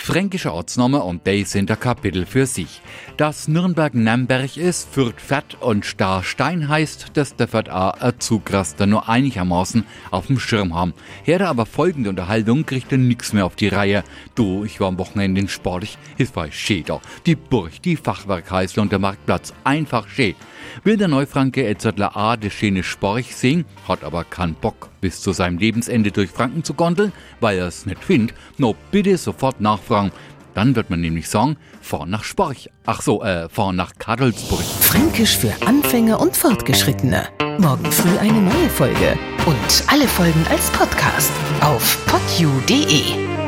Fränkische Ortsname und die sind ein Kapitel für sich. Dass Nürnberg Nemberg ist, Fürth Fett und Starstein heißt, dass der Fürth auch ein Zugraster nur einigermaßen auf dem Schirm haben. Herde aber folgende Unterhaltung kriegt er nix mehr auf die Reihe. Du, ich war am Wochenende in Sporch, es war schön da. Die Burg, die Fachwerkheißle und der Marktplatz, einfach schön. Will der Neufranke Edzardler A. de schöne Sporch sehen, hat aber keinen Bock, bis zu seinem Lebensende durch Franken zu gondeln, weil er es nicht findet. No, bitte sofort nachfragen. Dann wird man nämlich sagen, fahr nach Sporch. Ach so, äh, fahr nach Kadelsburg. Fränkisch für Anfänger und Fortgeschrittene. Morgen früh eine neue Folge. Und alle Folgen als Podcast auf podu.de.